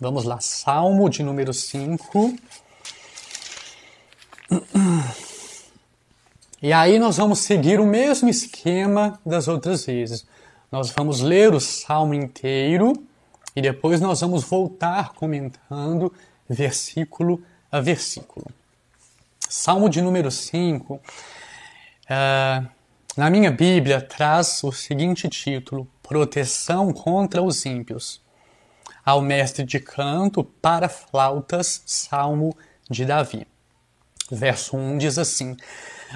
Vamos lá, Salmo de número 5. E aí nós vamos seguir o mesmo esquema das outras vezes. Nós vamos ler o salmo inteiro e depois nós vamos voltar comentando versículo a versículo. Salmo de número 5, uh, eh, na minha Bíblia, traz o seguinte título: Proteção contra os ímpios. Ao mestre de canto para flautas, Salmo de Davi. Verso 1 diz assim: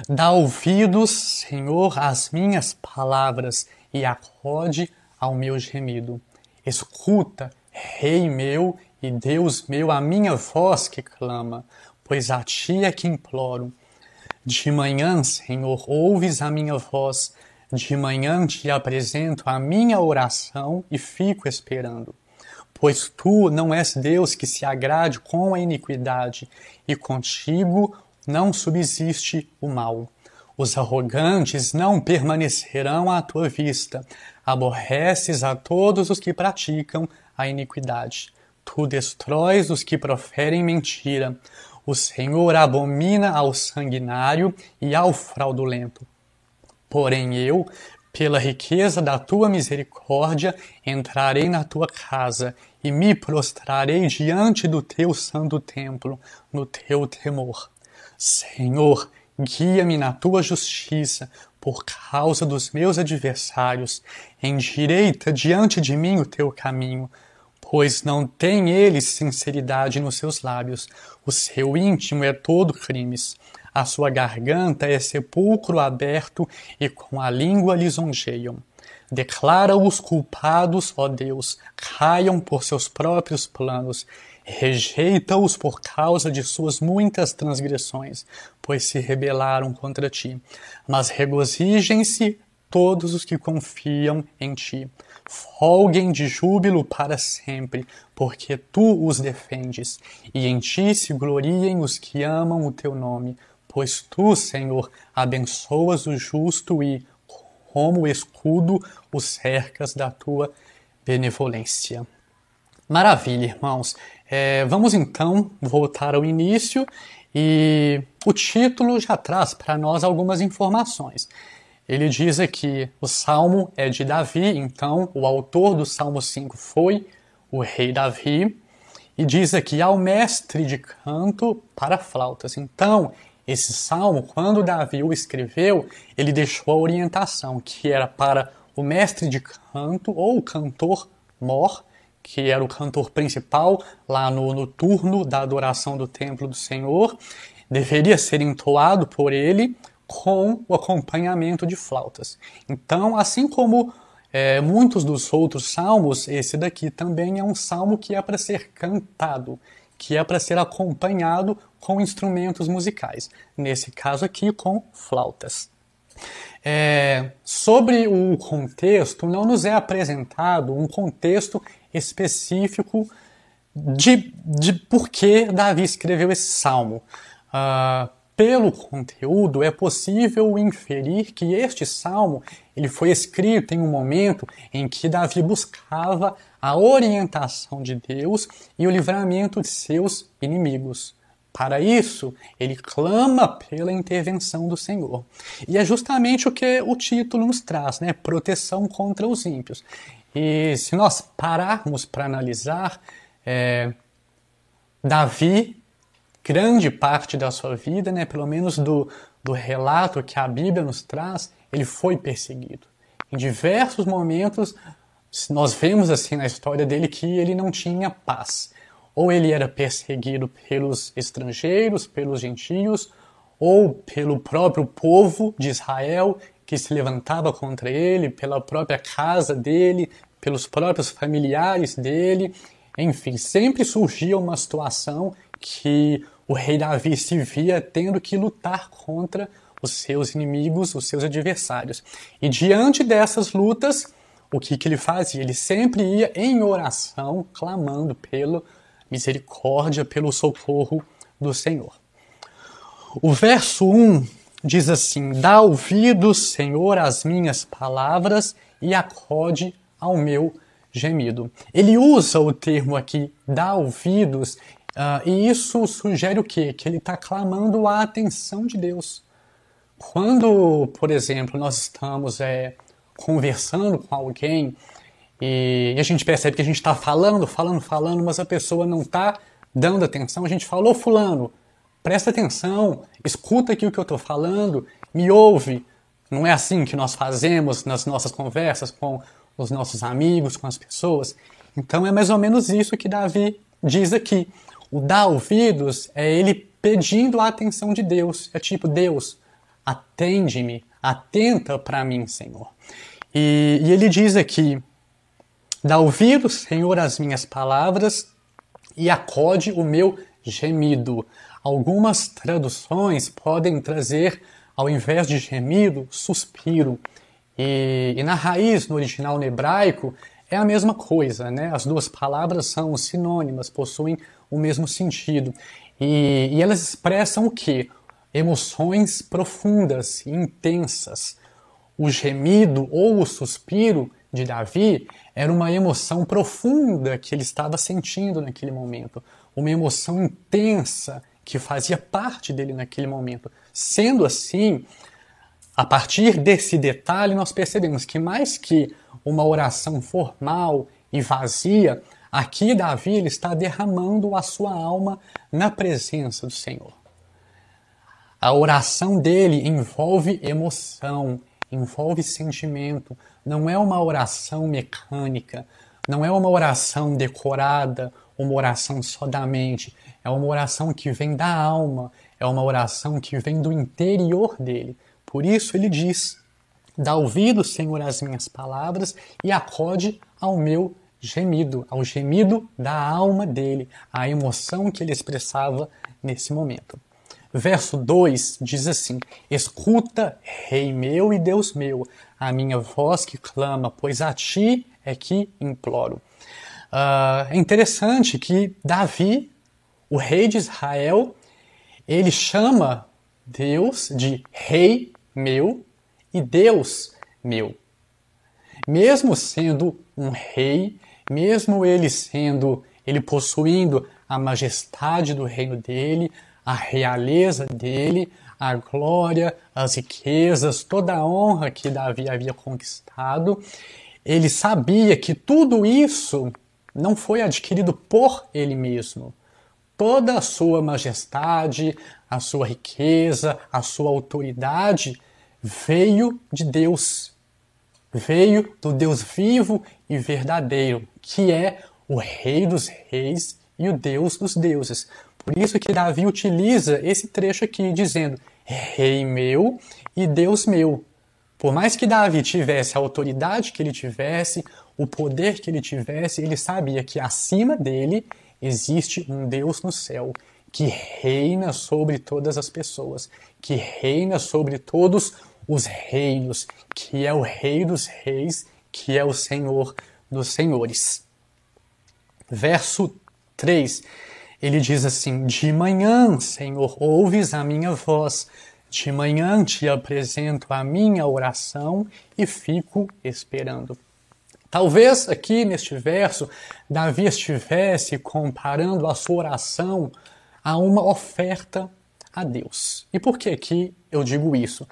Dá ouvidos, Senhor, às minhas palavras e acode ao meu gemido. Escuta, Rei meu e Deus meu, a minha voz que clama, pois a ti é que imploro. De manhã, Senhor, ouves a minha voz, de manhã te apresento a minha oração e fico esperando. Pois tu não és Deus que se agrade com a iniquidade, e contigo não subsiste o mal. Os arrogantes não permanecerão à tua vista. Aborreces a todos os que praticam a iniquidade. Tu destróis os que proferem mentira. O Senhor abomina ao sanguinário e ao fraudulento. Porém eu, pela riqueza da tua misericórdia, entrarei na tua casa e me prostrarei diante do teu santo templo, no teu temor. Senhor, guia-me na tua justiça, por causa dos meus adversários. Endireita diante de mim o teu caminho pois não tem ele sinceridade nos seus lábios. O seu íntimo é todo crimes. A sua garganta é sepulcro aberto e com a língua lisonjeiam. Declara os culpados, ó Deus, caiam por seus próprios planos. Rejeita-os por causa de suas muitas transgressões, pois se rebelaram contra ti. Mas regozijem-se todos os que confiam em ti. Folguem de júbilo para sempre, porque tu os defendes, e em ti se gloriem os que amam o teu nome, pois tu, Senhor, abençoas o justo e, como escudo, o cercas da tua benevolência. Maravilha, irmãos. É, vamos então voltar ao início e o título já traz para nós algumas informações. Ele diz aqui: o salmo é de Davi, então o autor do Salmo 5 foi o rei Davi. E diz aqui ao mestre de canto para flautas. Então, esse salmo, quando Davi o escreveu, ele deixou a orientação que era para o mestre de canto ou o cantor mor, que era o cantor principal lá no, no turno da adoração do templo do Senhor, deveria ser entoado por ele com o acompanhamento de flautas. Então, assim como é, muitos dos outros salmos, esse daqui também é um salmo que é para ser cantado, que é para ser acompanhado com instrumentos musicais. Nesse caso aqui, com flautas. É, sobre o contexto, não nos é apresentado um contexto específico de, de por que Davi escreveu esse salmo. Uh, pelo conteúdo, é possível inferir que este salmo ele foi escrito em um momento em que Davi buscava a orientação de Deus e o livramento de seus inimigos. Para isso, ele clama pela intervenção do Senhor. E é justamente o que o título nos traz, né? Proteção contra os ímpios. E se nós pararmos para analisar, é, Davi grande parte da sua vida, né, pelo menos do, do relato que a Bíblia nos traz, ele foi perseguido. Em diversos momentos, nós vemos assim na história dele que ele não tinha paz. Ou ele era perseguido pelos estrangeiros, pelos gentios, ou pelo próprio povo de Israel que se levantava contra ele, pela própria casa dele, pelos próprios familiares dele. Enfim, sempre surgia uma situação que o rei Davi se via tendo que lutar contra os seus inimigos, os seus adversários. E diante dessas lutas, o que, que ele fazia? Ele sempre ia em oração, clamando pela misericórdia, pelo socorro do Senhor. O verso 1 diz assim: Dá ouvido, Senhor, às minhas palavras e acode ao meu gemido. Ele usa o termo aqui, dá ouvidos, uh, e isso sugere o quê? Que ele está clamando a atenção de Deus. Quando, por exemplo, nós estamos é, conversando com alguém e, a gente percebe que a gente está falando, falando, falando, mas a pessoa não está dando atenção, a gente falou, fulano, presta atenção, escuta aqui o que eu estou falando, me ouve. Não é assim que nós fazemos nas nossas conversas com os nossos amigos, com as pessoas. Então é mais ou menos isso que Davi diz aqui. O dar ouvidos é ele pedindo a atenção de Deus. É tipo, Deus, atende-me, atenta para mim, Senhor. E, e, ele diz aqui: dá ouvidos, Senhor, às minhas palavras e acode o meu gemido. Algumas traduções podem trazer, ao invés de gemido, suspiro. E, e, na raiz, no original no hebraico, é a mesma coisa, né? As duas palavras são sinônimas, possuem o mesmo sentido. E, e elas expressam o que? Emoções profundas e intensas. O gemido ou o suspiro de Davi era uma emoção profunda que ele estava sentindo naquele momento, uma emoção intensa que fazia parte dele naquele momento. Sendo assim, a partir desse detalhe, nós percebemos que mais que uma oração formal e vazia, aqui Davi ele está derramando a sua alma na presença do Senhor. A oração dele envolve emoção, envolve sentimento, não é uma oração mecânica, não é uma oração decorada, uma oração só da mente, é uma oração que vem da alma, é uma oração que vem do interior dele. Por isso ele diz: Dá ouvido, Senhor, às minhas palavras e acode ao meu gemido, ao gemido da alma dele, a emoção que ele expressava nesse momento. Verso 2 diz assim: Escuta, Rei meu e Deus meu, a minha voz que clama, pois a ti é que imploro. Uh, é interessante que Davi, o rei de Israel, ele chama Deus de Rei meu e Deus meu. Mesmo sendo um rei, mesmo ele sendo, ele possuindo a majestade do reino dele, a realeza dele, a glória, as riquezas, toda a honra que Davi havia conquistado, ele sabia que tudo isso não foi adquirido por ele mesmo. Toda a sua majestade, a sua riqueza, a sua autoridade veio de Deus. Veio do Deus vivo e verdadeiro, que é o Rei dos Reis e o Deus dos deuses. Por isso que Davi utiliza esse trecho aqui, dizendo: Rei meu e Deus meu. Por mais que Davi tivesse a autoridade que ele tivesse, o poder que ele tivesse, ele sabia que acima dele existe um Deus no céu que reina sobre todas as pessoas, que reina sobre todos os reinos, que é o Rei dos Reis, que é o Senhor dos Senhores. Verso 3, ele diz assim: De manhã, Senhor, ouves a minha voz, de manhã te apresento a minha oração e fico esperando. Talvez aqui neste verso, Davi estivesse comparando a sua oração a uma oferta a Deus. E por que que eu digo isso?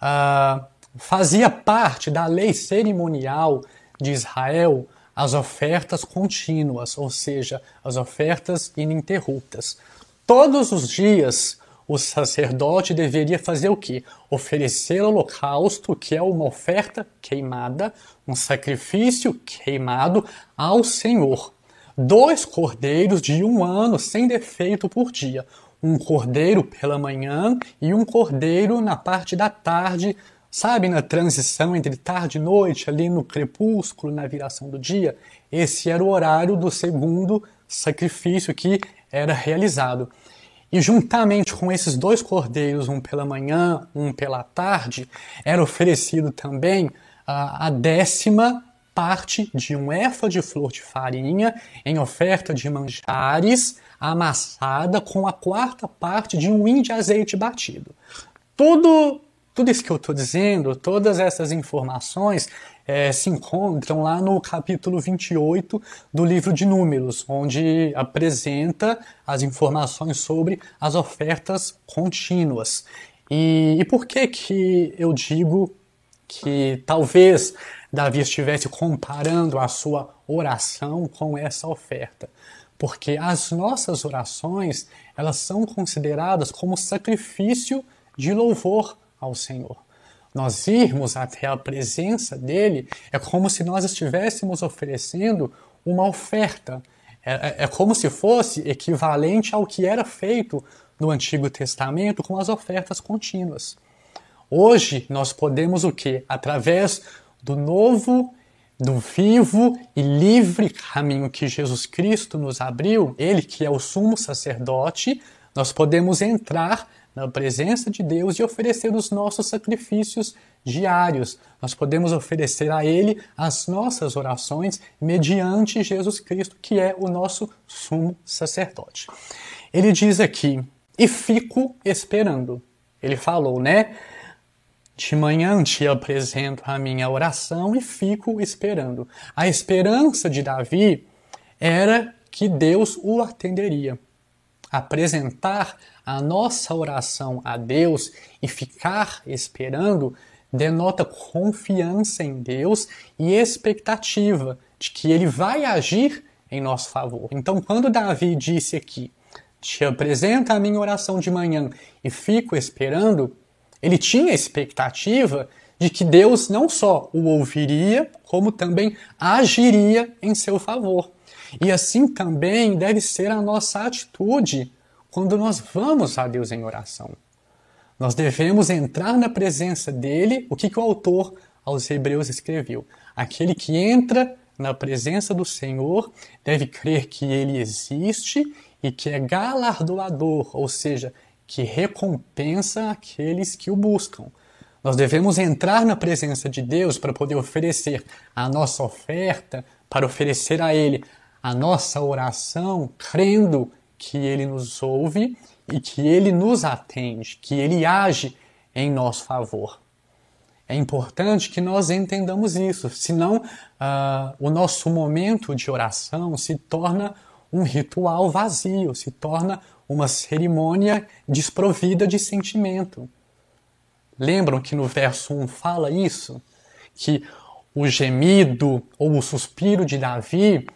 Uh, fazia parte da lei cerimonial de Israel as ofertas contínuas, ou seja, as ofertas ininterruptas. Todos os dias o sacerdote deveria fazer o que? Oferecer holocausto, que é uma oferta queimada, um sacrifício queimado ao Senhor. Dois cordeiros de um ano sem defeito por dia. Um cordeiro pela manhã e um cordeiro na parte da tarde, sabe, na transição entre tarde e noite, ali no crepúsculo, na viração do dia. Esse era o horário do segundo sacrifício que era realizado. E juntamente com esses dois cordeiros, um pela manhã, um pela tarde, era oferecido também a, a décima parte de um éfa de flor de farinha em oferta de manjares amassada com a quarta parte de um hin de azeite batido. Tudo, tudo isso que eu estou dizendo, todas essas informações, é, se encontram lá no capítulo 28 do livro de Números, onde apresenta as informações sobre as ofertas contínuas. E, e por que que eu digo que talvez Davi estivesse comparando a sua oração com essa oferta? Porque as nossas orações, elas são consideradas como sacrifício de louvor ao Senhor nós irmos até a presença dele, é como se nós estivéssemos oferecendo uma oferta. É, é, é, como se fosse equivalente ao que era feito no Antigo Testamento com as ofertas contínuas. Hoje nós podemos o que? Através do novo, do vivo e livre caminho que Jesus Cristo nos abriu, ele que é o sumo sacerdote, nós podemos entrar na presença de Deus e oferecer os nossos sacrifícios diários. Nós podemos oferecer a Ele as nossas orações mediante Jesus Cristo, que é o nosso sumo sacerdote. Ele diz aqui: e fico esperando. Ele falou, né? De manhã te apresento a minha oração e fico esperando. A esperança de Davi era que Deus o atenderia. Apresentar a nossa oração a Deus e ficar esperando denota confiança em Deus e expectativa de que ele vai agir em nosso favor. Então, quando Davi disse aqui, te apresenta a minha oração de manhã e fico esperando, ele tinha expectativa de que Deus não só o ouviria, como também agiria em seu favor. E assim também deve ser a nossa atitude quando nós vamos a Deus em oração. Nós devemos entrar na presença dele, o que, que o autor aos Hebreus escreveu. Aquele que entra na presença do Senhor deve crer que ele existe e que é galardoador, ou seja, que recompensa aqueles que o buscam. Nós devemos entrar na presença de Deus para poder oferecer a nossa oferta, para oferecer a Ele a nossa oração, crendo que ele nos ouve e que ele nos atende, que ele age em nosso favor. É importante que nós entendamos isso, senão uh, o nosso momento de oração se torna um ritual vazio, se torna uma cerimônia desprovida de sentimento. Lembram que no verso 1 fala isso? Que o gemido ou o suspiro de Davi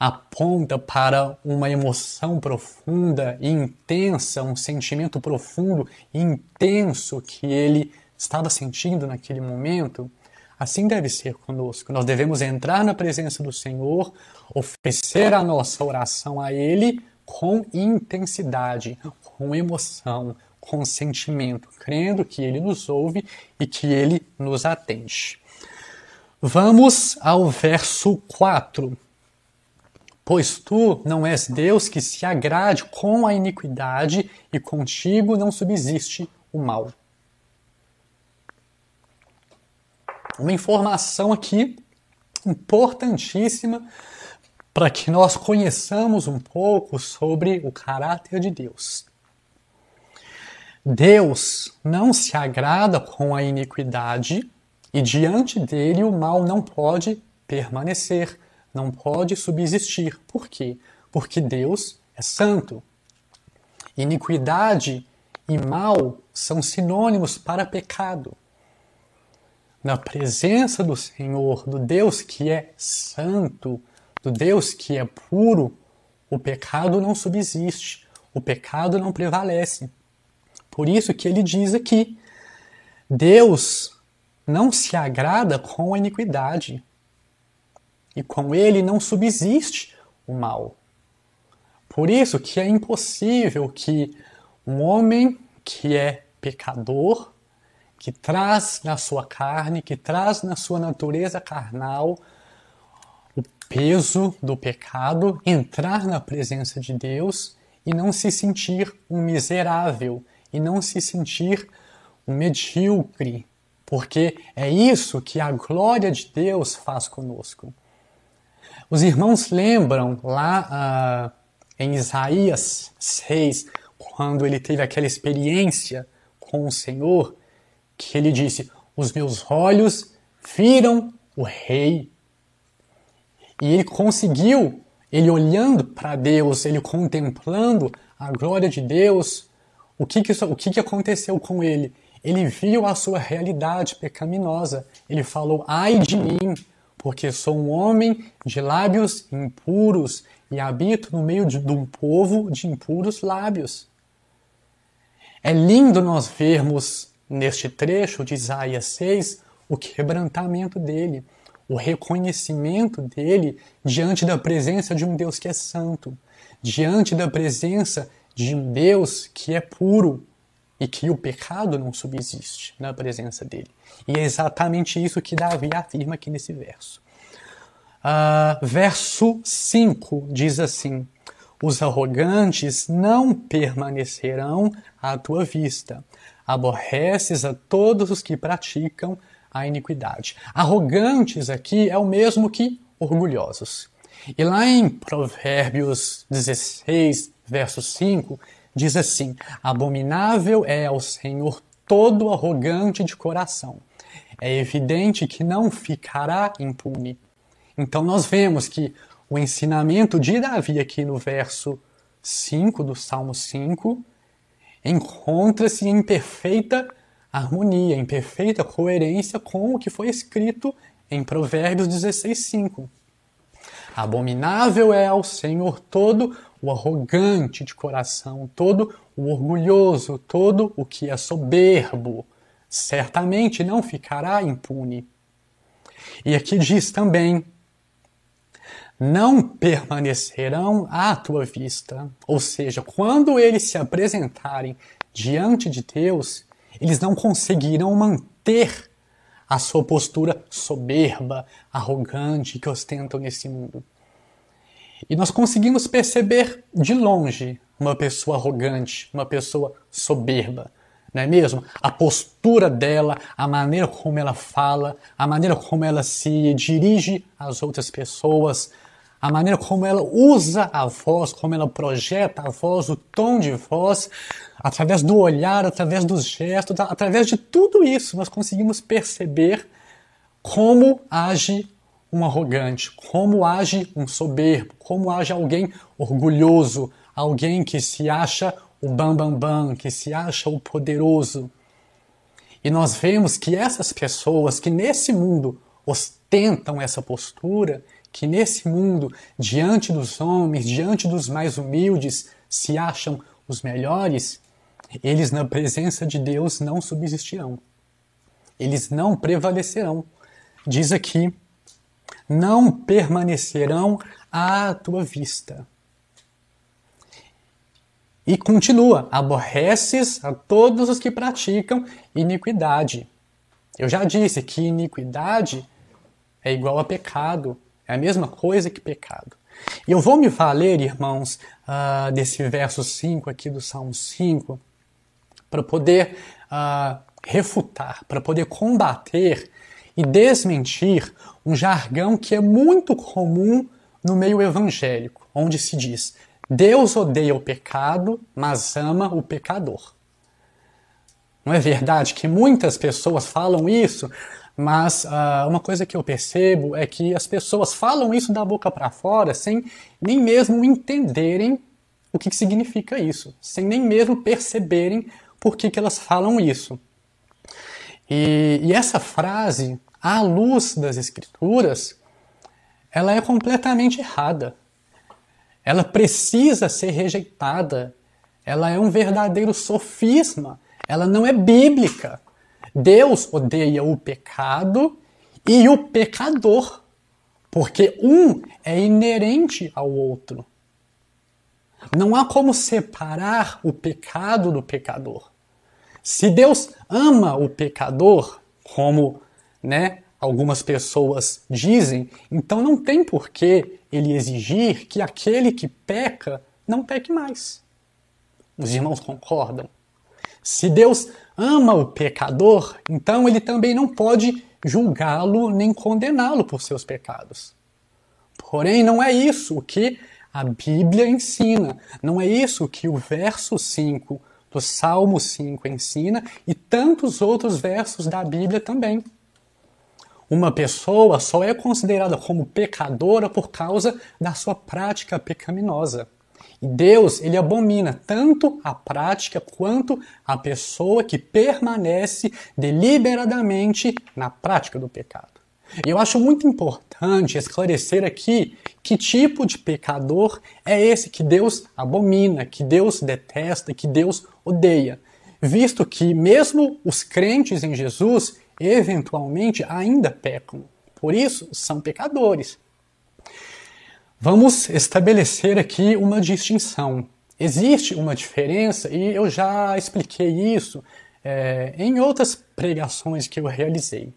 aponta para uma emoção profunda e intensa, um sentimento profundo e intenso que ele estava sentindo naquele momento, assim deve ser conosco. Nós devemos entrar na presença do Senhor, oferecer a nossa oração a Ele com intensidade, com emoção, com sentimento, crendo que Ele nos ouve e que Ele nos atende. Vamos ao verso 4 Pois tu não és Deus que se agrade com a iniquidade, e contigo não subsiste o mal. Uma informação aqui importantíssima para que nós conheçamos um pouco sobre o caráter de Deus. Deus não se agrada com a iniquidade e diante dele o mal não pode permanecer não pode subsistir. Por quê? Porque Deus é santo. Iniquidade e mal são sinônimos para pecado. Na presença do Senhor, do Deus que é santo, do Deus que é puro, o pecado não subsiste, o pecado não prevalece. Por isso que ele diz aqui: Deus não se agrada com a iniquidade e com ele não subsiste o mal. Por isso que é impossível que um homem que é pecador, que traz na sua carne, que traz na sua natureza carnal o peso do pecado, entrar na presença de Deus e não se sentir um miserável, e não se sentir um medíocre, porque é isso que a glória de Deus faz conosco. Os irmãos lembram lá uh, em Isaías 6, quando ele teve aquela experiência com o Senhor, que ele disse: Os meus olhos viram o rei. E ele conseguiu, ele olhando para Deus, ele contemplando a glória de Deus, o que que, o que que aconteceu com ele? Ele viu a sua realidade pecaminosa. Ele falou: Ai de mim, porque sou um homem de lábios impuros e habito no meio de, de um povo de impuros lábios. É lindo nós vermos neste trecho de Isaías 6 o quebrantamento dele, o reconhecimento dele diante da presença de um Deus que é santo, diante da presença de um Deus que é puro, e que o pecado não subsiste na presença dele. E é exatamente isso que Davi afirma aqui nesse verso. Uh, verso 5 diz assim: Os arrogantes não permanecerão à tua vista, aborreces a todos os que praticam a iniquidade. Arrogantes aqui é o mesmo que orgulhosos. E lá em Provérbios 16, verso 5, diz assim: Abominável é ao Senhor todo arrogante de coração. É evidente que não ficará impune. Então nós vemos que o ensinamento de Davi aqui no verso 5 do Salmo 5 encontra-se em perfeita harmonia, em perfeita coerência com o que foi escrito em Provérbios 16:5. Abominável é ao Senhor todo o arrogante de coração, todo o orgulhoso, todo o que é soberbo, certamente não ficará impune. E aqui diz também: não permanecerão à tua vista. Ou seja, quando eles se apresentarem diante de Deus, eles não conseguirão manter a sua postura soberba, arrogante que ostentam nesse mundo. E nós conseguimos perceber de longe uma pessoa arrogante, uma pessoa soberba, não é mesmo? A postura dela, a maneira como ela fala, a maneira como ela se dirige às outras pessoas, a maneira como ela usa a voz, como ela projeta a voz, o tom de voz, através do olhar, através dos gestos, através de tudo isso, nós conseguimos perceber como age um arrogante, como age um soberbo, como age alguém orgulhoso, alguém que se acha o bambambam, bam, bam, que se acha o poderoso. E nós vemos que essas pessoas que nesse mundo ostentam essa postura, que nesse mundo, diante dos homens, diante dos mais humildes, se acham os melhores, eles na presença de Deus não subsistirão. Eles não prevalecerão. Diz aqui não permanecerão à tua vista. E continua: aborreces a todos os que praticam iniquidade. Eu já disse que iniquidade é igual a pecado, é a mesma coisa que pecado. E eu vou me valer, irmãos, uh, desse verso 5 aqui do Salmo 5, para poder uh, refutar, para poder combater e desmentir um jargão que é muito comum no meio evangélico, onde se diz: Deus odeia o pecado, mas ama o pecador. Não é verdade que muitas pessoas falam isso, mas uh, uma coisa que eu percebo é que as pessoas falam isso da boca para fora sem nem mesmo entenderem o que, que significa isso, sem nem mesmo perceberem por que, que elas falam isso. E, e essa frase à luz das Escrituras, ela é completamente errada. Ela precisa ser rejeitada. Ela é um verdadeiro sofisma. Ela não é bíblica. Deus odeia o pecado e o pecador, porque um é inerente ao outro. Não há como separar o pecado do pecador. Se Deus ama o pecador, como né, algumas pessoas dizem, então não tem por que ele exigir que aquele que peca não peque mais. Os irmãos concordam? Se Deus ama o pecador, então ele também não pode julgá-lo nem condená-lo por seus pecados. Porém, não é isso o que a Bíblia ensina, não é isso que o verso 5 do Salmo 5 ensina e tantos outros versos da Bíblia também. Uma pessoa só é considerada como pecadora por causa da sua prática pecaminosa. E Deus, ele abomina tanto a prática quanto a pessoa que permanece deliberadamente na prática do pecado. E eu acho muito importante esclarecer aqui que tipo de pecador é esse que Deus abomina, que Deus detesta, que Deus odeia, visto que mesmo os crentes em Jesus eventualmente ainda pecam. Por isso, são pecadores. Vamos estabelecer aqui uma distinção. Existe uma diferença, e eu já expliquei isso é, em outras pregações que eu realizei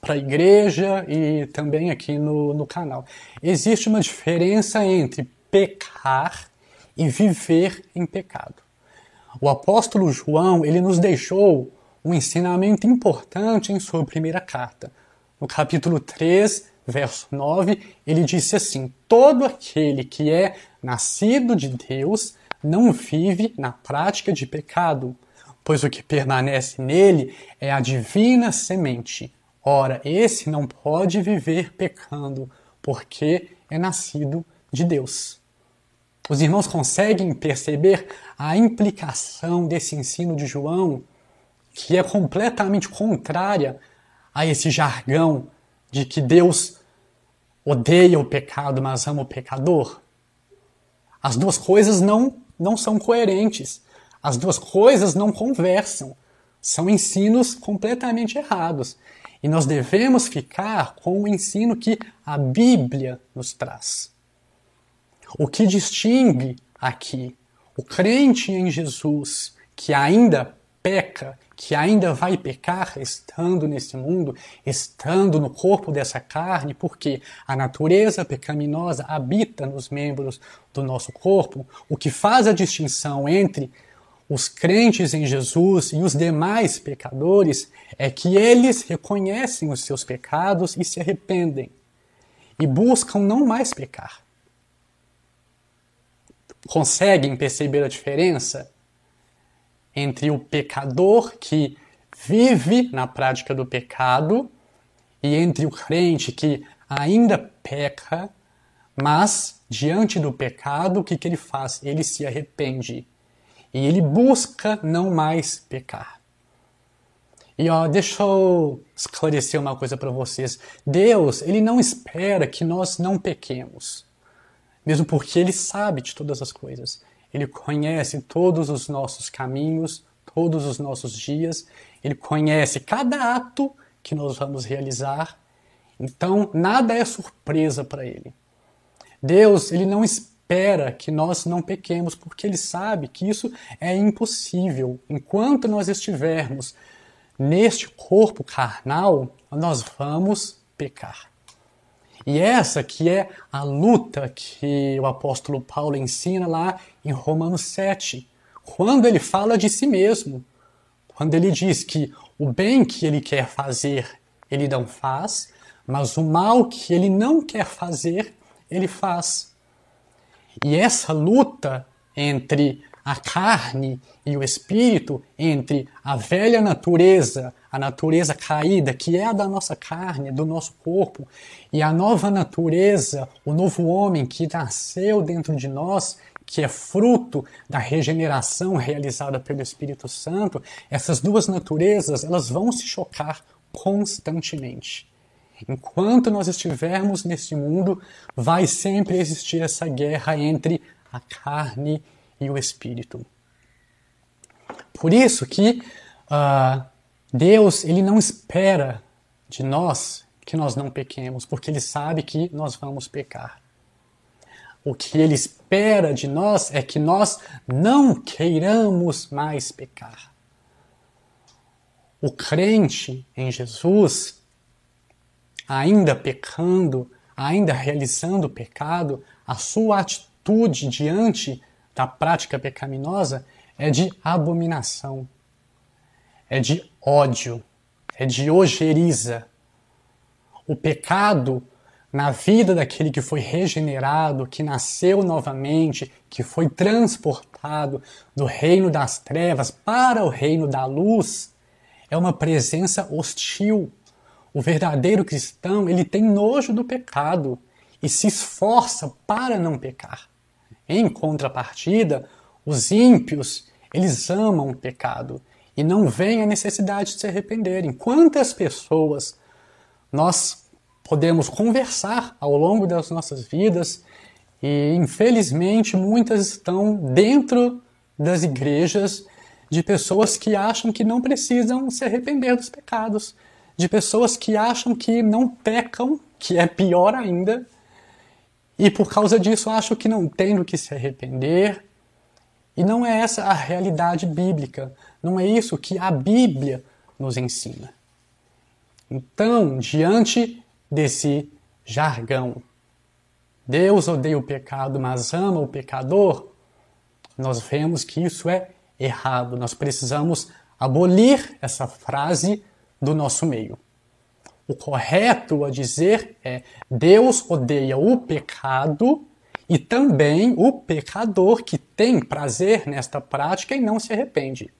para a igreja e também aqui no, no canal. Existe uma diferença entre pecar e viver em pecado. O apóstolo João ele nos deixou um ensinamento importante em sua primeira carta. No capítulo 3, verso 9, ele disse assim: Todo aquele que é nascido de Deus não vive na prática de pecado, pois o que permanece nele é a divina semente. Ora, esse não pode viver pecando, porque é nascido de Deus. Os irmãos conseguem perceber a implicação desse ensino de João que é completamente contrária a esse jargão de que Deus odeia o pecado, mas ama o pecador. As duas coisas não, não são coerentes. As duas coisas não conversam. São ensinos completamente errados. E nós devemos ficar com o ensino que a Bíblia nos traz. O que distingue aqui o crente em Jesus, que ainda peca, que ainda vai pecar estando nesse mundo, estando no corpo dessa carne, porque a natureza pecaminosa habita nos membros do nosso corpo, o que faz a distinção entre os crentes em Jesus e os demais pecadores é que eles reconhecem os seus pecados e se arrependem e buscam não mais pecar. Conseguem perceber a diferença? Entre o pecador que vive na prática do pecado e entre o crente que ainda peca, mas diante do pecado, o que, que ele faz? Ele se arrepende e ele busca não mais pecar. E ó, deixa eu esclarecer uma coisa para vocês. Deus, ele não espera que nós não pequemos, mesmo porque ele sabe de todas as coisas. Ele conhece todos os nossos caminhos, todos os nossos dias, ele conhece cada ato que nós vamos realizar. Então, nada é surpresa para ele. Deus, ele não espera que nós não pequemos, porque ele sabe que isso é impossível. Enquanto nós estivermos neste corpo carnal, nós vamos pecar. E essa que é a luta que o apóstolo Paulo ensina lá em Romanos 7, quando ele fala de si mesmo, quando ele diz que o bem que ele quer fazer, ele não faz, mas o mal que ele não quer fazer, ele faz. E essa luta entre a carne e o espírito, entre a velha natureza, a natureza caída, que é a da nossa carne, do nosso corpo, e a nova natureza, o novo homem que nasceu dentro de nós, que é fruto da regeneração realizada pelo Espírito Santo, essas duas naturezas, elas vão se chocar constantemente. Enquanto nós estivermos nesse mundo, vai sempre existir essa guerra entre a carne e o Espírito. Por isso que uh, Deus ele não espera de nós que nós não pequemos, porque Ele sabe que nós vamos pecar. O que Ele espera de nós é que nós não queiramos mais pecar. O crente em Jesus, ainda pecando, ainda realizando o pecado, a sua atitude diante da prática pecaminosa é de abominação, é de ódio, é de ojeriza. O pecado na vida daquele que foi regenerado, que nasceu novamente, que foi transportado do reino das trevas para o reino da luz, é uma presença hostil, O verdadeiro cristão, ele tem nojo do pecado e se esforça para não pecar. Em contrapartida, os ímpios, eles amam o pecado e não veem a necessidade de se arrependerem. Quantas pessoas nós podemos conversar ao longo das nossas vidas e, infelizmente, muitas estão dentro das igrejas de pessoas que acham que não precisam se arrepender dos pecados, de pessoas que acham que não pecam, que é pior ainda, e por causa disso acham que não tem do que se arrepender. E não é essa a realidade bíblica, não é isso que a Bíblia nos ensina. Então, diante desse jargão, Deus odeia o pecado, mas ama o pecador, nós vemos que isso é errado. Nós precisamos abolir essa frase do nosso meio. O correto a dizer é: Deus odeia o pecado e também o pecador que tem prazer nesta prática e não se arrepende.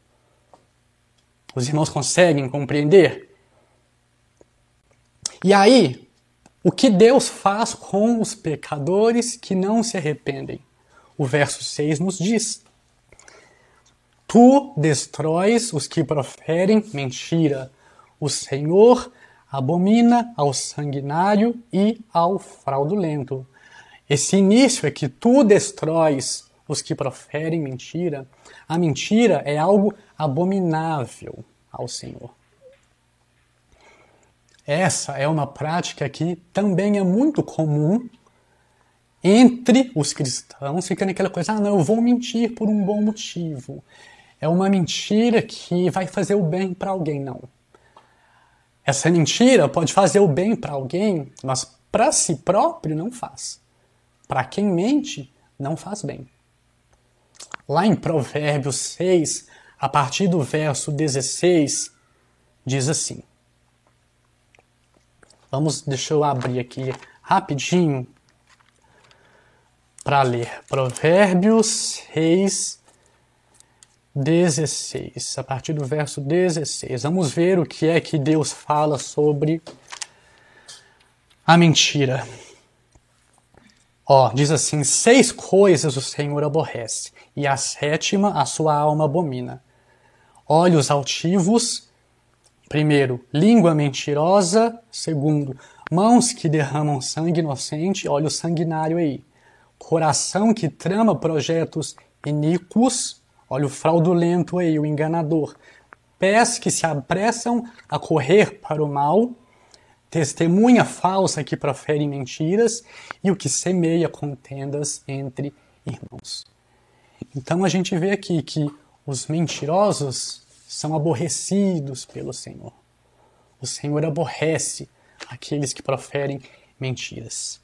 Os irmãos conseguem compreender? E aí, o que Deus faz com os pecadores que não se arrependem? O verso 6 nos diz: Tu destróis os que proferem mentira. O Senhor abomina ao sanguinário e ao fraudulento. Esse início é que tu destróis os que proferem mentira. A mentira é algo abominável ao Senhor. Essa é uma prática que também é muito comum entre os cristãos, ficando aquela coisa, ah, não, eu vou mentir por um bom motivo. É uma mentira que vai fazer o bem para alguém, não. Essa mentira pode fazer o bem para alguém, mas para si próprio não faz. Para quem mente, não faz bem. Lá em Provérbios 6, a partir do verso 16, diz assim. Vamos, deixa eu abrir aqui rapidinho para ler. Provérbios 6, 16, a partir do verso 16. Vamos ver o que é que Deus fala sobre a mentira. Ó, diz assim: seis coisas o Senhor aborrece, e a sétima a sua alma abomina: olhos altivos, primeiro, língua mentirosa, segundo, mãos que derramam sangue inocente, olha o sanguinário aí, coração que trama projetos iníquos, Olha o fraudulento aí, o enganador. Pés que se apressam a correr para o mal, testemunha falsa que profere mentiras e o que semeia contendas entre irmãos. Então a gente vê aqui que os mentirosos são aborrecidos pelo Senhor. O Senhor aborrece aqueles que proferem mentiras.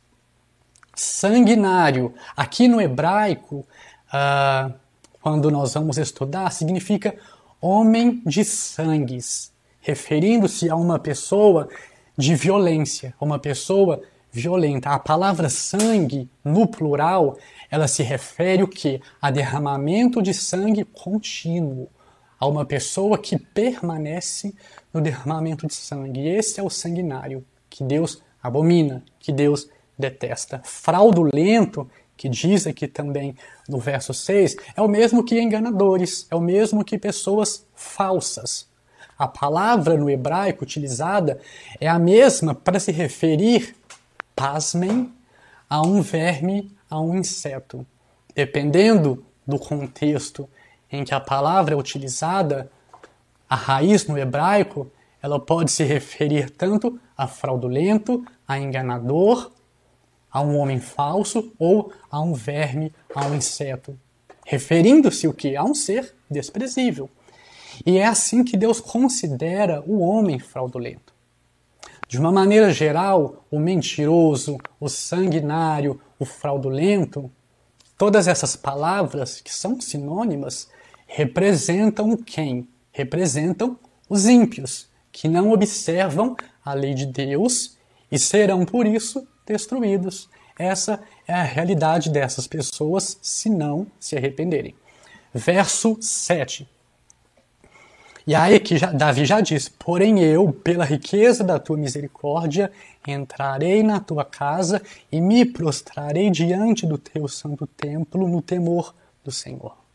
Sanguinário, aqui no hebraico, uh, quando nós vamos estudar, significa homem de sangues, referindo-se a uma pessoa de violência, uma pessoa violenta. A palavra sangue, no plural, ela se refere o que? A derramamento de sangue contínuo, a uma pessoa que permanece no derramamento de sangue. Esse é o sanguinário, que Deus abomina, que Deus detesta. Fraudulento que diz aqui também no verso 6, é o mesmo que enganadores, é o mesmo que pessoas falsas. A palavra no hebraico utilizada é a mesma para se referir, pasmem, a um verme, a um inseto. Dependendo do contexto em que a palavra é utilizada, a raiz no hebraico, ela pode se referir tanto a fraudulento, a enganador, a um homem falso ou a um verme, a um inseto, referindo-se o que? A um ser desprezível. E é assim que Deus considera o homem fraudulento. De uma maneira geral, o mentiroso, o sanguinário, o fraudulento, todas essas palavras que são sinônimas representam quem? Representam os ímpios, que não observam a lei de Deus e serão por isso destruídos. Essa é a realidade dessas pessoas se não se arrependerem. Verso 7. E aí que já, Davi já diz: Porém eu, pela riqueza da tua misericórdia, entrarei na tua casa e me prostrarei diante do teu santo templo no temor do Senhor.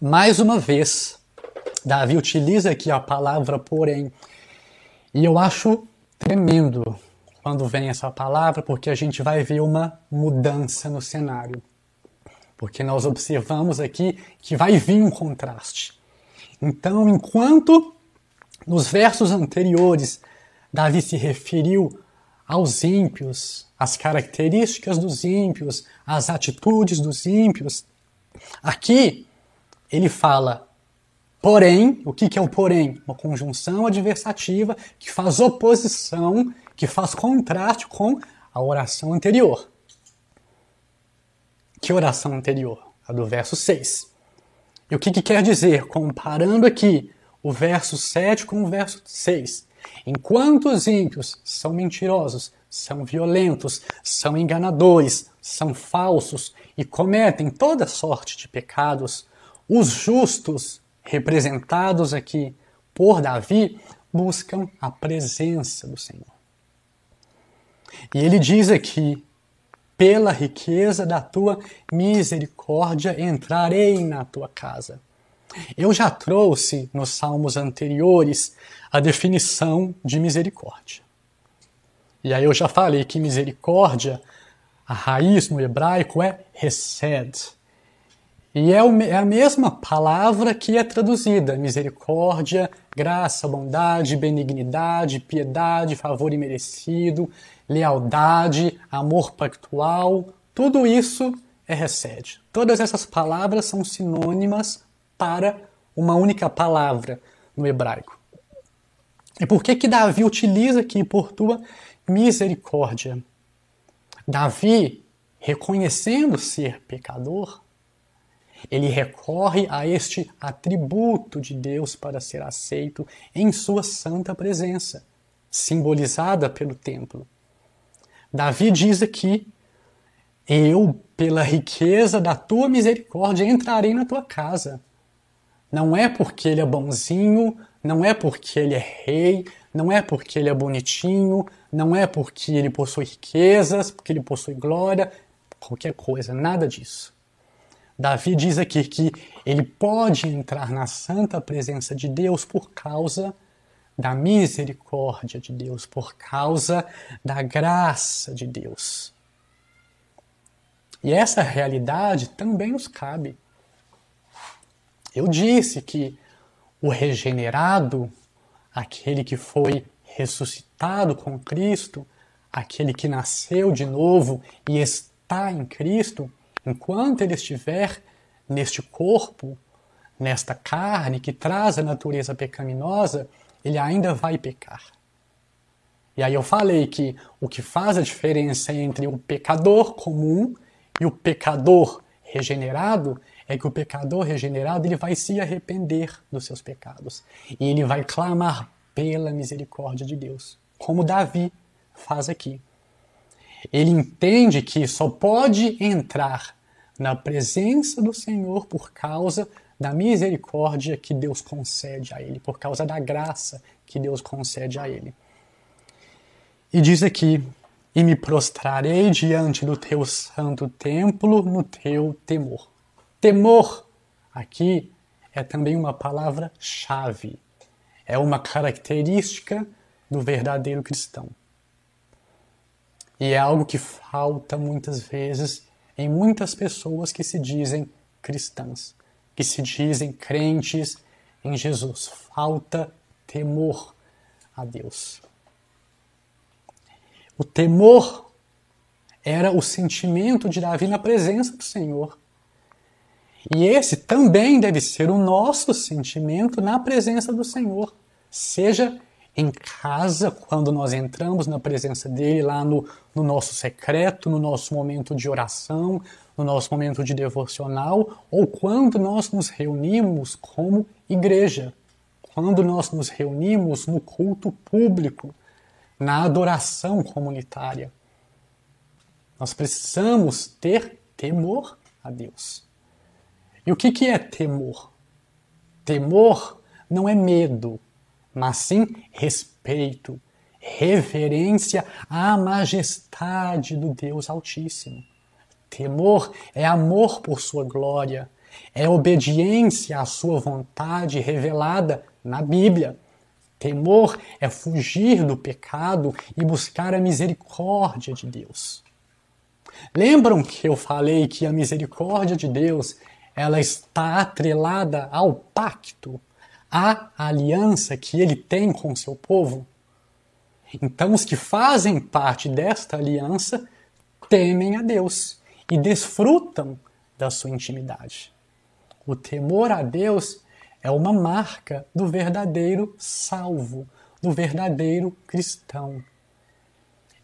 Mais uma vez, Davi utiliza aqui a palavra porém. E eu acho tremendo quando vem essa palavra, porque a gente vai ver uma mudança no cenário porque nós observamos aqui que vai vir um contraste. Então, enquanto nos versos anteriores Davi se referiu aos ímpios, às características dos ímpios, às atitudes dos ímpios, aqui ele fala porém, o que é o porém? Uma conjunção adversativa que faz oposição, que faz contraste com a oração anterior. Que oração anterior? A do verso 6. E o que, que quer dizer? Comparando aqui o verso 7 com o verso 6. Enquanto os ímpios são mentirosos, são violentos, são enganadores, são falsos e cometem toda sorte de pecados, os justos, representados aqui por Davi, buscam a presença do Senhor. E ele diz aqui pela riqueza da tua misericórdia entrarei na tua casa. Eu já trouxe nos salmos anteriores a definição de misericórdia. E aí eu já falei que misericórdia, a raiz no hebraico é hesed. E é, é a mesma palavra que é traduzida: misericórdia, graça, bondade, benignidade, piedade, favor imerecido, lealdade, amor pactual, tudo isso é recede. Todas essas palavras são sinônimas para uma única palavra no hebraico. E por que que Davi utiliza aqui por tua misericórdia? Davi, reconhecendo ser pecador, ele recorre a este atributo de Deus para ser aceito em sua santa presença, simbolizada pelo templo. Davi diz aqui: Eu, pela riqueza da tua misericórdia, entrarei na tua casa. Não é porque ele é bonzinho, não é porque ele é rei, não é porque ele é bonitinho, não é porque ele possui riquezas, porque ele possui glória, qualquer coisa, nada disso. Davi diz aqui que ele pode entrar na santa presença de Deus por causa da misericórdia de Deus, por causa da graça de Deus. E essa realidade também nos cabe. Eu disse que o regenerado, aquele que foi ressuscitado com Cristo, aquele que nasceu de novo e está em Cristo, enquanto ele estiver neste corpo, nesta carne que traz a natureza pecaminosa, ele ainda vai pecar. E aí eu falei que o que faz a diferença entre o pecador comum e o pecador regenerado é que o pecador regenerado ele vai se arrepender dos seus pecados e ele vai clamar pela misericórdia de Deus, como Davi faz aqui. Ele entende que só pode entrar na presença do Senhor por causa da misericórdia que Deus concede a ele, por causa da graça que Deus concede a ele. E diz aqui: E me prostrarei diante do teu santo templo no teu temor. Temor aqui é também uma palavra-chave, é uma característica do verdadeiro cristão. E é algo que falta muitas vezes em muitas pessoas que se dizem cristãs que se dizem crentes em Jesus. Falta temor a Deus. O temor era o sentimento de Davi na presença do Senhor. E esse também deve ser o nosso sentimento na presença do Senhor. Seja em casa, quando nós entramos na presença dele, lá no, no nosso secreto, no nosso momento de oração, no nosso momento de devocional, ou quando nós nos reunimos como igreja, quando nós nos reunimos no culto público, na adoração comunitária. Nós precisamos ter temor a Deus. E o que, que é temor? Temor não é medo, mas sim respeito, reverência à majestade do Deus Altíssimo. Temor é amor por sua glória, é obediência à sua vontade revelada na Bíblia. Temor é fugir do pecado e buscar a misericórdia de Deus. Lembram que eu falei que a misericórdia de Deus ela está atrelada ao pacto, à aliança que ele tem com o seu povo? Então, os que fazem parte desta aliança temem a Deus e desfrutam da sua intimidade. O temor a Deus é uma marca do verdadeiro salvo, do verdadeiro cristão.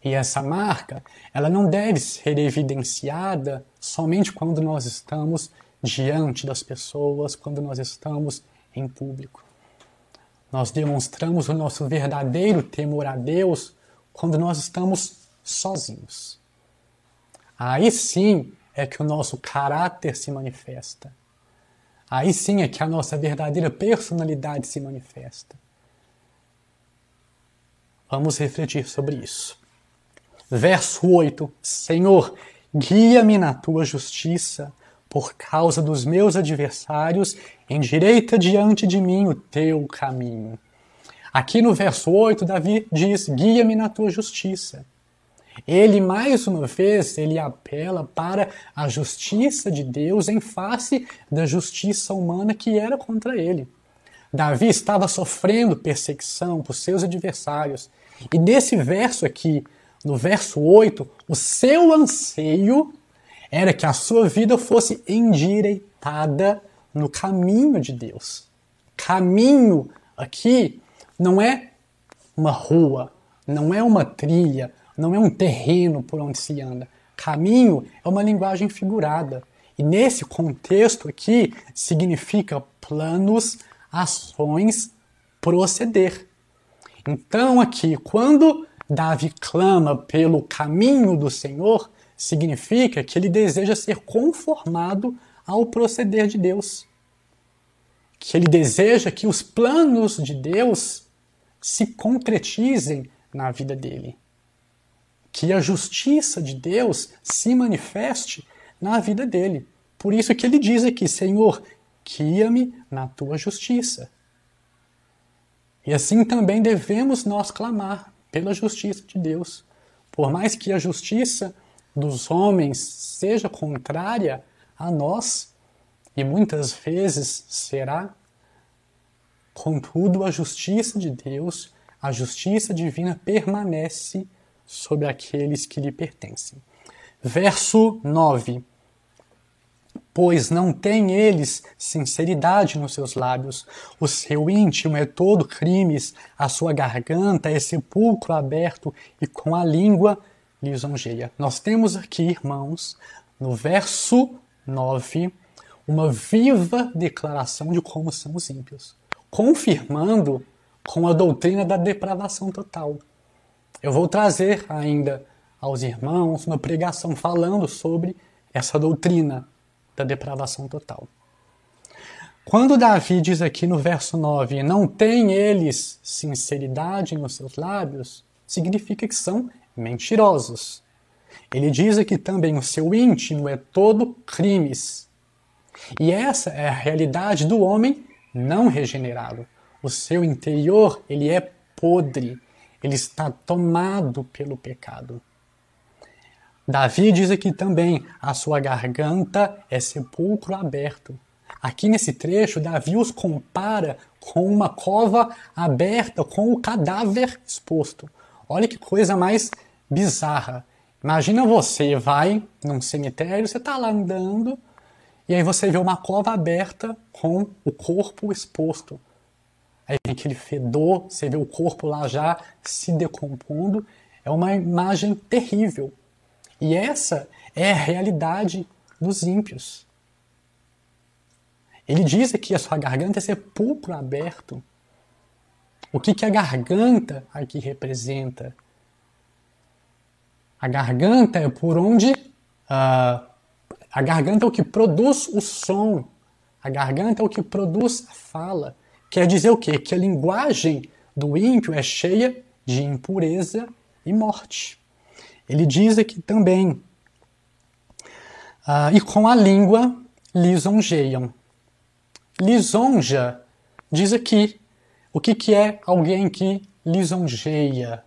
E essa marca, ela não deve ser evidenciada somente quando nós estamos diante das pessoas, quando nós estamos em público. Nós demonstramos o nosso verdadeiro temor a Deus quando nós estamos sozinhos. Aí sim é que o nosso caráter se manifesta. Aí sim é que a nossa verdadeira personalidade se manifesta. Vamos refletir sobre isso. Verso 8: Senhor, guia-me na tua justiça, por causa dos meus adversários, endireita diante de mim o teu caminho. Aqui no verso 8, Davi diz: Guia-me na tua justiça. Ele, mais uma vez, ele apela para a justiça de Deus em face da justiça humana que era contra ele. Davi estava sofrendo perseguição por seus adversários. E nesse verso aqui, no verso 8, o seu anseio era que a sua vida fosse endireitada no caminho de Deus. Caminho aqui não é uma rua, não é uma trilha, não é um terreno por onde se anda. Caminho é uma linguagem figurada. E nesse contexto aqui, significa planos, ações, proceder. Então, aqui, quando Davi clama pelo caminho do Senhor, significa que ele deseja ser conformado ao proceder de Deus. Que ele deseja que os planos de Deus se concretizem na vida dele que a justiça de Deus se manifeste na vida dele. Por isso que ele diz aqui, Senhor, guia-me na tua justiça. E assim também devemos nós clamar pela justiça de Deus. Por mais que a justiça dos homens seja contrária a nós, e muitas vezes será, contudo, a justiça de Deus, a justiça divina permanece sobre aqueles que lhe pertencem. Verso 9: Pois não têm eles sinceridade nos seus lábios, o seu íntimo é todo crimes, a sua garganta é sepulcro aberto e com a língua lisonjeia. Nós temos aqui, irmãos, no verso 9, uma viva declaração de como são os ímpios, confirmando com a doutrina da depravação total. Eu vou trazer ainda aos irmãos uma pregação falando sobre essa doutrina da depravação total. Quando Davi diz aqui no verso 9, não tem eles sinceridade nos seus lábios, significa que são mentirosos. Ele diz aqui também o seu íntimo é todo crimes. E essa é a realidade do homem não regenerado. O seu interior, ele é podre, ele está tomado pelo pecado. Davi diz aqui também: a sua garganta é sepulcro aberto. Aqui nesse trecho, Davi os compara com uma cova aberta, com o cadáver exposto. Olha que coisa mais bizarra. Imagina você vai num cemitério, você está lá andando, e aí você vê uma cova aberta com o corpo exposto. Aí vem aquele fedor, você vê o corpo lá já se decompondo. É uma imagem terrível. E essa é a realidade dos ímpios. Ele diz aqui a sua garganta é sepulcro aberto. O que, que a garganta aqui representa? A garganta é por onde. Uh, a garganta é o que produz o som A garganta é o que produz a fala. Quer dizer o quê? Que a linguagem do ímpio é cheia de impureza e morte. Ele diz aqui também, uh, e com a língua lisonjeiam. Lisonja, diz aqui, o que, que é alguém que lisonjeia?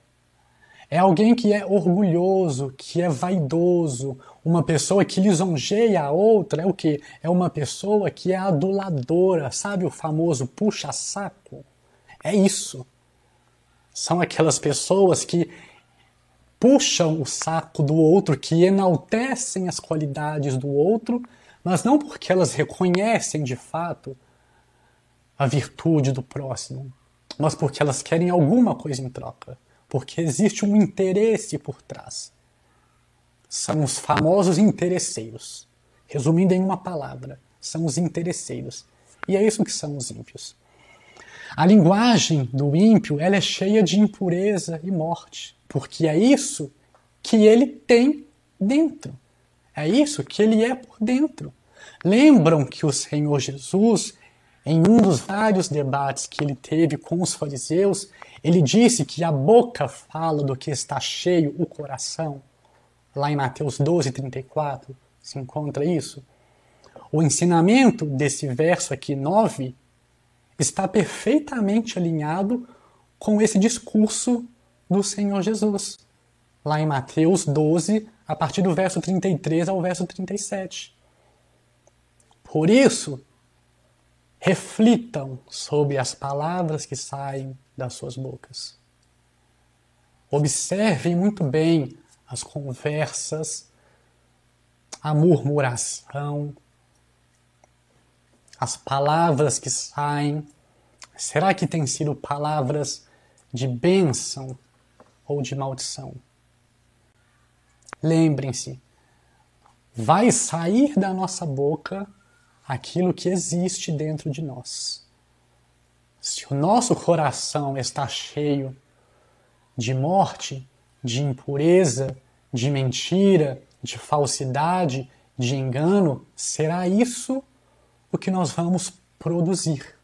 É alguém que é orgulhoso, que é vaidoso. Uma pessoa que lisonjeia a outra é o que? É uma pessoa que é aduladora, sabe o famoso puxa-saco? É isso. São aquelas pessoas que puxam o saco do outro, que enaltecem as qualidades do outro, mas não porque elas reconhecem de fato a virtude do próximo, mas porque elas querem alguma coisa em troca porque existe um interesse por trás. São os famosos interesseiros. Resumindo em uma palavra, são os interesseiros. E é isso que são os ímpios. A linguagem do ímpio ela é cheia de impureza e morte, porque é isso que ele tem dentro. É isso que ele é por dentro. Lembram que o Senhor Jesus em um dos vários debates que ele teve com os fariseus, ele disse que a boca fala do que está cheio o coração. Lá em Mateus 12, 34, se encontra isso. O ensinamento desse verso aqui, 9, está perfeitamente alinhado com esse discurso do Senhor Jesus. Lá em Mateus 12, a partir do verso 33 ao verso 37. Por isso, reflitam sobre as palavras que saem das suas bocas. Observem muito bem as conversas, a murmuração, as palavras que saem. Será que têm sido palavras de bênção ou de maldição? Lembrem-se, vai sair da nossa boca aquilo que existe dentro de nós. Se o nosso coração está cheio de morte, de impureza, de mentira, de falsidade, de engano, será isso o que nós vamos produzir.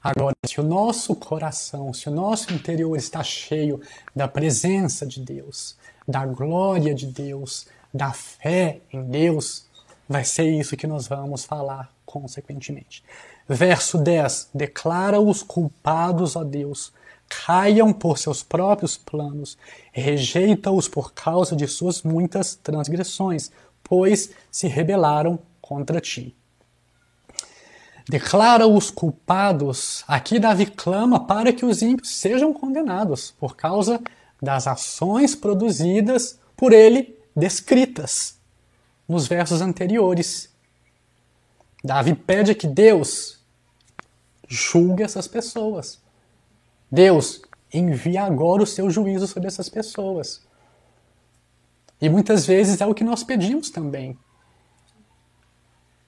Agora, se o nosso coração, se o nosso interior está cheio da presença de Deus, da glória de Deus, da fé em Deus, vai ser isso que nós vamos falar consequentemente. Verso 10: Declara os culpados a Deus, caiam por seus próprios planos, rejeita-os por causa de suas muitas transgressões, pois se rebelaram contra ti. Declara os culpados. Aqui Davi clama para que os ímpios sejam condenados por causa das ações produzidas por ele descritas nos versos anteriores. Davi pede que Deus julgue essas pessoas. Deus envia agora o seu juízo sobre essas pessoas. E muitas vezes é o que nós pedimos também.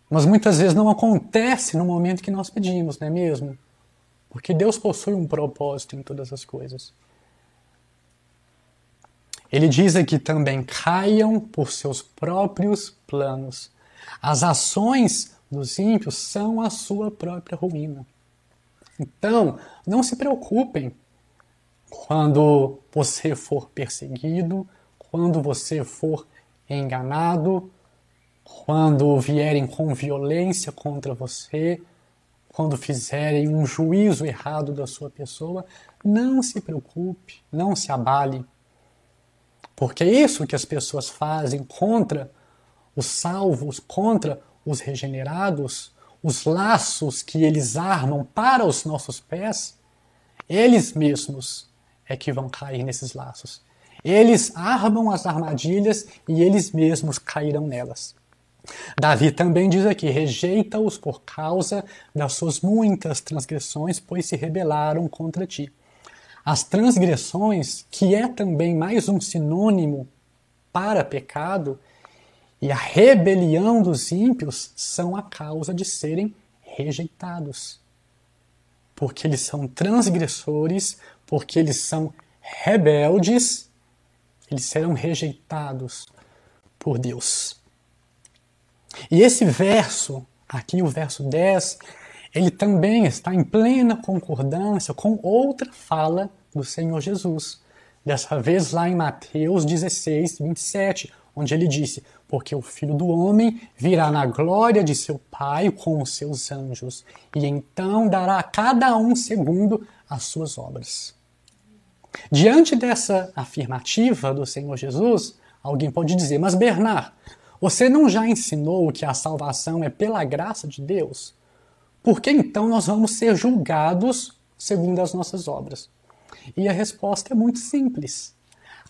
Mas muitas vezes não acontece no momento que nós pedimos, não é mesmo? Porque Deus possui um propósito em todas as coisas. Ele diz aqui também: caiam por seus próprios planos. As ações dos ímpios são a sua própria ruína. Então, não se preocupem quando você for perseguido, quando você for enganado, quando vierem com violência contra você, quando fizerem um juízo errado da sua pessoa, não se preocupe, não se abale. Porque é isso que as pessoas fazem contra os salvos, contra os regenerados, os laços que eles armam para os nossos pés, eles mesmos é que vão cair nesses laços. Eles armam as armadilhas e eles mesmos cairão nelas. Davi também diz aqui: rejeita-os por causa das suas muitas transgressões, pois se rebelaram contra ti. As transgressões, que é também mais um sinônimo para pecado, e a rebelião dos ímpios são a causa de serem rejeitados. Porque eles são transgressores, porque eles são rebeldes, eles serão rejeitados por Deus. E esse verso aqui o verso 10, ele também está em plena concordância com outra fala do Senhor Jesus. Dessa vez lá em Mateus 16, 27, onde ele disse: Porque o filho do homem virá na glória de seu Pai com os seus anjos, e então dará a cada um segundo as suas obras. Diante dessa afirmativa do Senhor Jesus, alguém pode dizer: Mas Bernard, você não já ensinou que a salvação é pela graça de Deus? Por que então nós vamos ser julgados segundo as nossas obras? E a resposta é muito simples.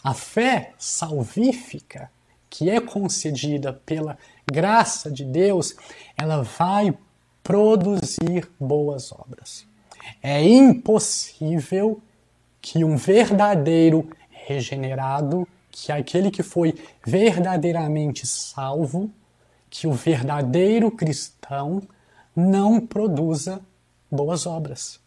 A fé salvífica, que é concedida pela graça de Deus, ela vai produzir boas obras. É impossível que um verdadeiro regenerado, que aquele que foi verdadeiramente salvo, que o verdadeiro cristão não produza boas obras.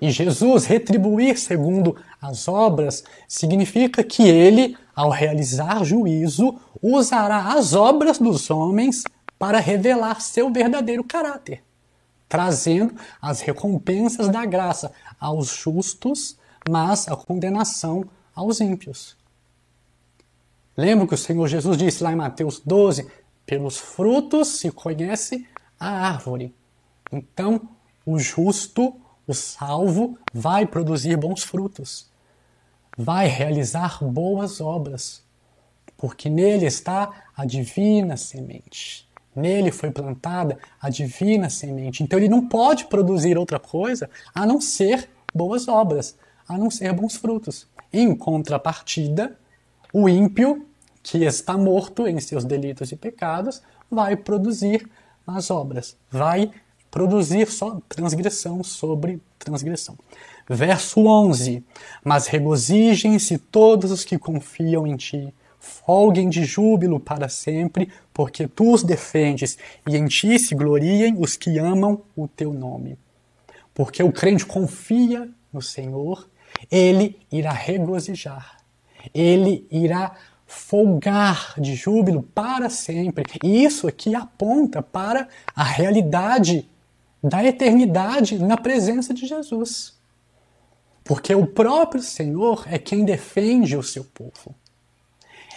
E Jesus retribuir segundo as obras significa que ele, ao realizar juízo, usará as obras dos homens para revelar seu verdadeiro caráter, trazendo as recompensas da graça aos justos, mas a condenação aos ímpios. Lembra que o Senhor Jesus disse lá em Mateus 12: pelos frutos se conhece a árvore. Então, o justo o salvo vai produzir bons frutos, vai realizar boas obras, porque nele está a divina semente. Nele foi plantada a divina semente. Então ele não pode produzir outra coisa a não ser boas obras, a não ser bons frutos. Em contrapartida, o ímpio, que está morto em seus delitos e pecados, vai produzir as obras, vai produzir só transgressão sobre transgressão. Verso 11: Mas regozijem-se todos os que confiam em ti, folguem de júbilo para sempre, porque tu os defendes, e em ti se gloriem os que amam o teu nome. Porque o crente confia no Senhor, ele irá regozijar, ele irá folgar de júbilo para sempre. E isso aqui aponta para a realidade da eternidade na presença de Jesus. Porque o próprio Senhor é quem defende o seu povo.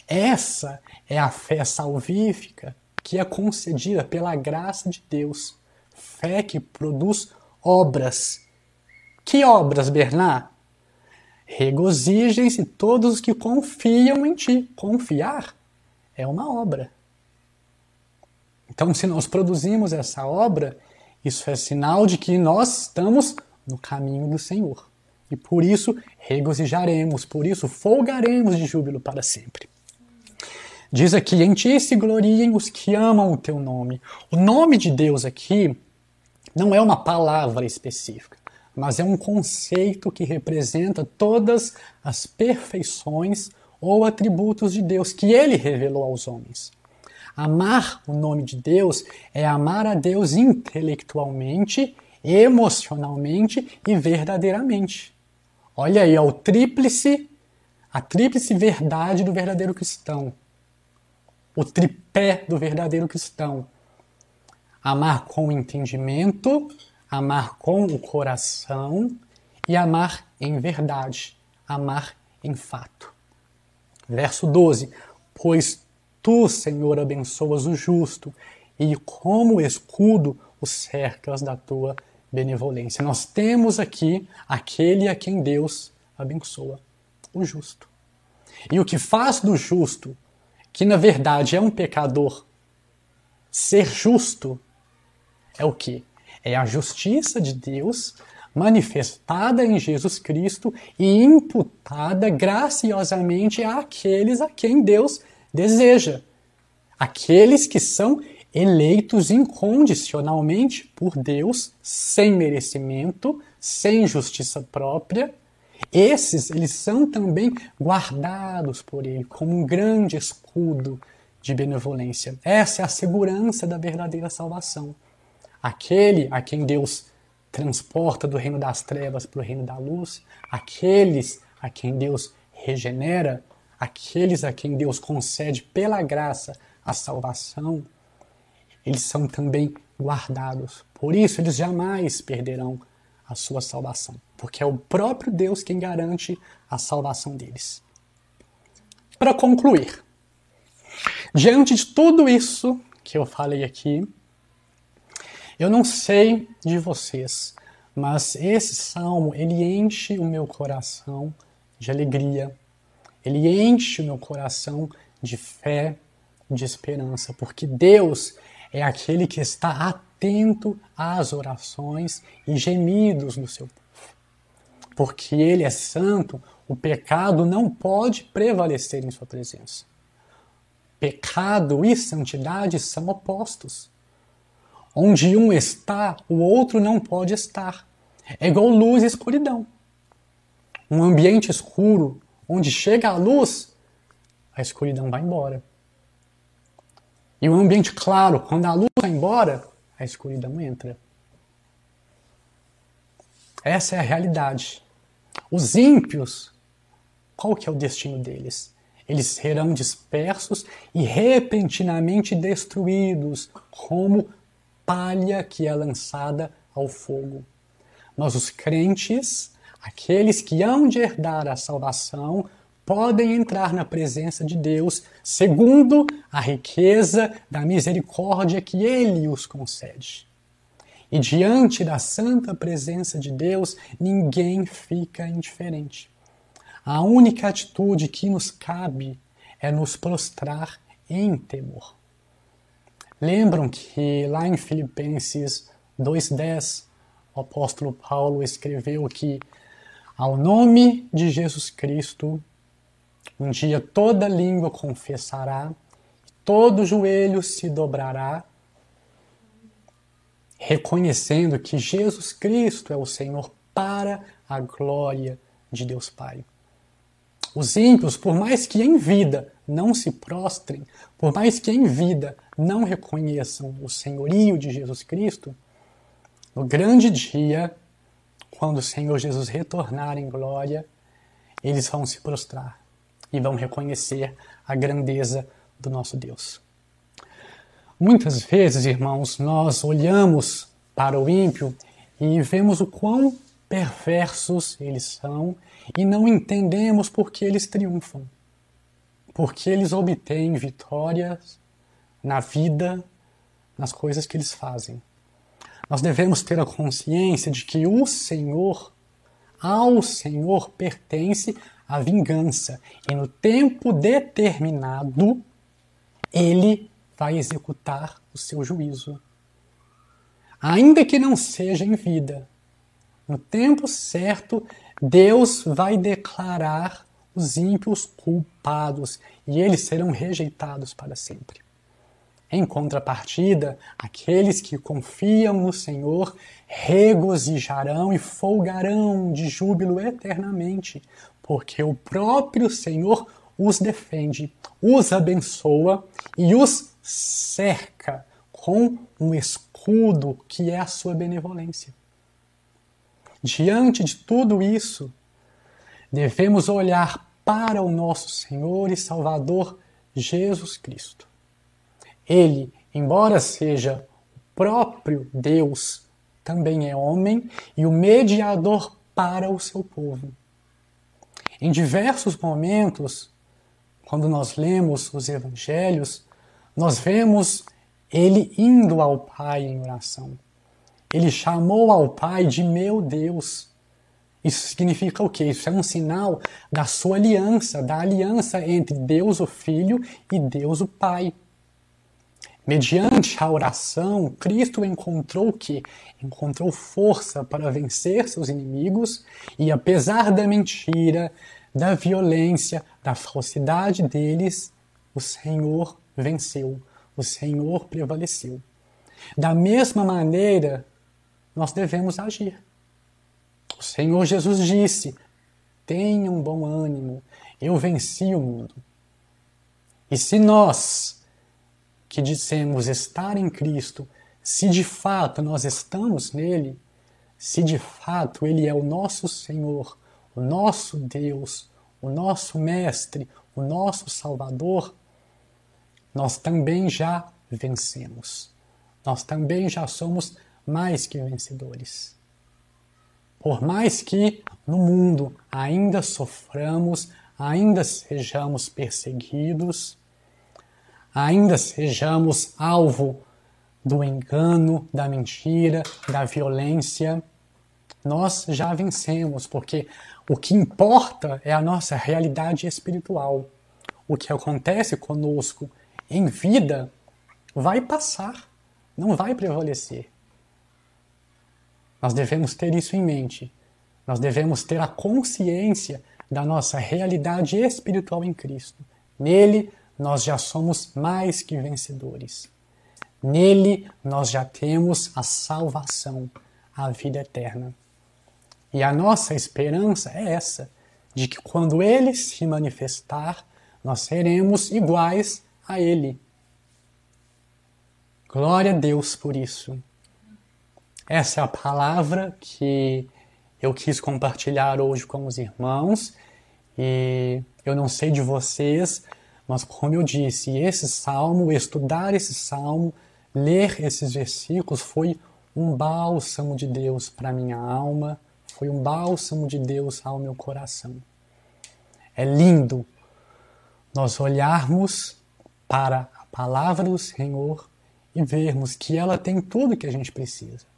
Essa é a fé salvífica que é concedida pela graça de Deus. Fé que produz obras. Que obras, Bernard? Regozijem-se todos os que confiam em ti. Confiar é uma obra. Então, se nós produzimos essa obra, isso é sinal de que nós estamos no caminho do Senhor. E por isso regozijaremos, por isso folgaremos de júbilo para sempre. Diz aqui: Em ti se gloriem os que amam o teu nome. O nome de Deus aqui não é uma palavra específica, mas é um conceito que representa todas as perfeições ou atributos de Deus que ele revelou aos homens. Amar o nome de Deus é amar a Deus intelectualmente, emocionalmente e verdadeiramente. Olha aí, ó, o tríplice, a tríplice verdade do verdadeiro cristão. O tripé do verdadeiro cristão. Amar com entendimento, amar com o coração e amar em verdade, amar em fato. Verso 12: Pois Tu, Senhor, abençoas o justo e como escudo o cercas da tua benevolência. Nós temos aqui aquele a quem Deus abençoa, o justo. E o que faz do justo, que na verdade é um pecador, ser justo, é o que? É a justiça de Deus manifestada em Jesus Cristo e imputada graciosamente àqueles a quem Deus deseja. Aqueles que são eleitos incondicionalmente por Deus, sem merecimento, sem justiça própria, esses eles são também guardados por ele como um grande escudo de benevolência. Essa é a segurança da verdadeira salvação. Aquele a quem Deus transporta do reino das trevas para o reino da luz, aqueles a quem Deus regenera, aqueles a quem Deus concede pela graça a salvação, eles são também guardados. Por isso, eles jamais perderão a sua salvação, porque é o próprio Deus quem garante a salvação deles. Para concluir, diante de tudo isso que eu falei aqui, eu não sei de vocês, mas esse salmo ele enche o meu coração de alegria, ele enche o meu coração de fé, de esperança, porque Deus é aquele que está atento às orações e gemidos do seu povo. Porque Ele é santo, o pecado não pode prevalecer em Sua presença. Pecado e santidade são opostos. Onde um está, o outro não pode estar. É igual luz e escuridão. Um ambiente escuro, onde chega a luz, a escuridão vai embora. E um ambiente claro, quando a luz vai embora, a escuridão entra. Essa é a realidade. Os ímpios, qual que é o destino deles? Eles serão dispersos e repentinamente destruídos, como palha que é lançada ao fogo. Mas os crentes, aqueles que hão de herdar a salvação, podem entrar na presença de Deus segundo a riqueza da misericórdia que Ele os concede. E diante da santa presença de Deus, ninguém fica indiferente. A única atitude que nos cabe é nos prostrar em temor. Lembram que lá em Filipenses 2,10, o apóstolo Paulo escreveu que, ao nome de Jesus Cristo, um dia toda língua confessará, todo joelho se dobrará, reconhecendo que Jesus Cristo é o Senhor para a glória de Deus Pai. Os ímpios, por mais que em vida não se prostrem, por mais que em vida não reconheçam o senhorio de Jesus Cristo, no grande dia, quando o Senhor Jesus retornar em glória, eles vão se prostrar e vão reconhecer a grandeza do nosso Deus. Muitas vezes, irmãos, nós olhamos para o ímpio e vemos o quão perversos eles são e não entendemos por que eles triunfam, porque eles obtêm vitórias na vida, nas coisas que eles fazem. Nós devemos ter a consciência de que o Senhor, ao Senhor pertence a vingança. E no tempo determinado, ele vai executar o seu juízo. Ainda que não seja em vida, no tempo certo, Deus vai declarar os ímpios culpados e eles serão rejeitados para sempre. Em contrapartida, aqueles que confiam no Senhor regozijarão e folgarão de júbilo eternamente, porque o próprio Senhor os defende, os abençoa e os cerca com um escudo que é a sua benevolência. Diante de tudo isso, devemos olhar para o nosso Senhor e Salvador Jesus Cristo. Ele, embora seja o próprio Deus, também é homem e o mediador para o seu povo. Em diversos momentos, quando nós lemos os evangelhos, nós vemos ele indo ao Pai em oração. Ele chamou ao Pai de meu Deus. Isso significa o quê? Isso é um sinal da sua aliança, da aliança entre Deus o Filho e Deus o Pai. Mediante a oração, Cristo encontrou que? Encontrou força para vencer seus inimigos e, apesar da mentira, da violência, da falsidade deles, o Senhor venceu, o Senhor prevaleceu. Da mesma maneira, nós devemos agir. O Senhor Jesus disse: tenham bom ânimo, eu venci o mundo. E se nós que dissemos estar em Cristo, se de fato nós estamos nele, se de fato ele é o nosso Senhor, o nosso Deus, o nosso Mestre, o nosso Salvador, nós também já vencemos. nós também já somos mais que vencedores. Por mais que no mundo ainda soframos, ainda sejamos perseguidos, ainda sejamos alvo do engano, da mentira, da violência, nós já vencemos, porque o que importa é a nossa realidade espiritual. O que acontece conosco em vida vai passar, não vai prevalecer. Nós devemos ter isso em mente. Nós devemos ter a consciência da nossa realidade espiritual em Cristo. Nele, nós já somos mais que vencedores. Nele, nós já temos a salvação, a vida eterna. E a nossa esperança é essa, de que quando ele se manifestar, nós seremos iguais a ele. Glória a Deus por isso. Essa é a palavra que eu quis compartilhar hoje com os irmãos. E eu não sei de vocês, mas como eu disse, esse salmo, estudar esse salmo, ler esses versículos foi um bálsamo de Deus para minha alma, foi um bálsamo de Deus ao meu coração. É lindo nós olharmos para a palavra do Senhor e vermos que ela tem tudo que a gente precisa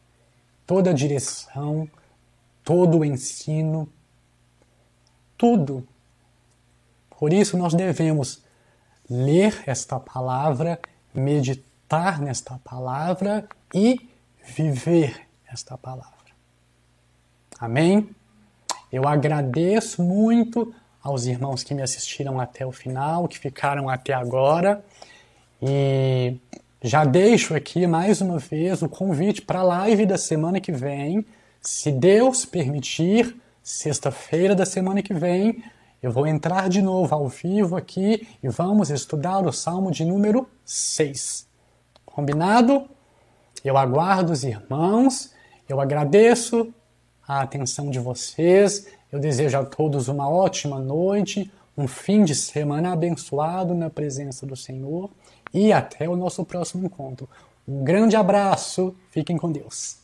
toda a direção, todo o ensino, tudo. Por isso nós devemos ler esta palavra, meditar nesta palavra e viver esta palavra. Amém? Eu agradeço muito aos irmãos que me assistiram até o final, que ficaram até agora. E já deixo aqui mais uma vez o convite para a live da semana que vem. Se Deus permitir, sexta-feira da semana que vem, eu vou entrar de novo ao vivo aqui e vamos estudar o Salmo de número 6. Combinado? Eu aguardo os irmãos, eu agradeço a atenção de vocês, eu desejo a todos uma ótima noite, um fim de semana abençoado na presença do Senhor e até o nosso próximo encontro. Um grande abraço, fiquem com Deus.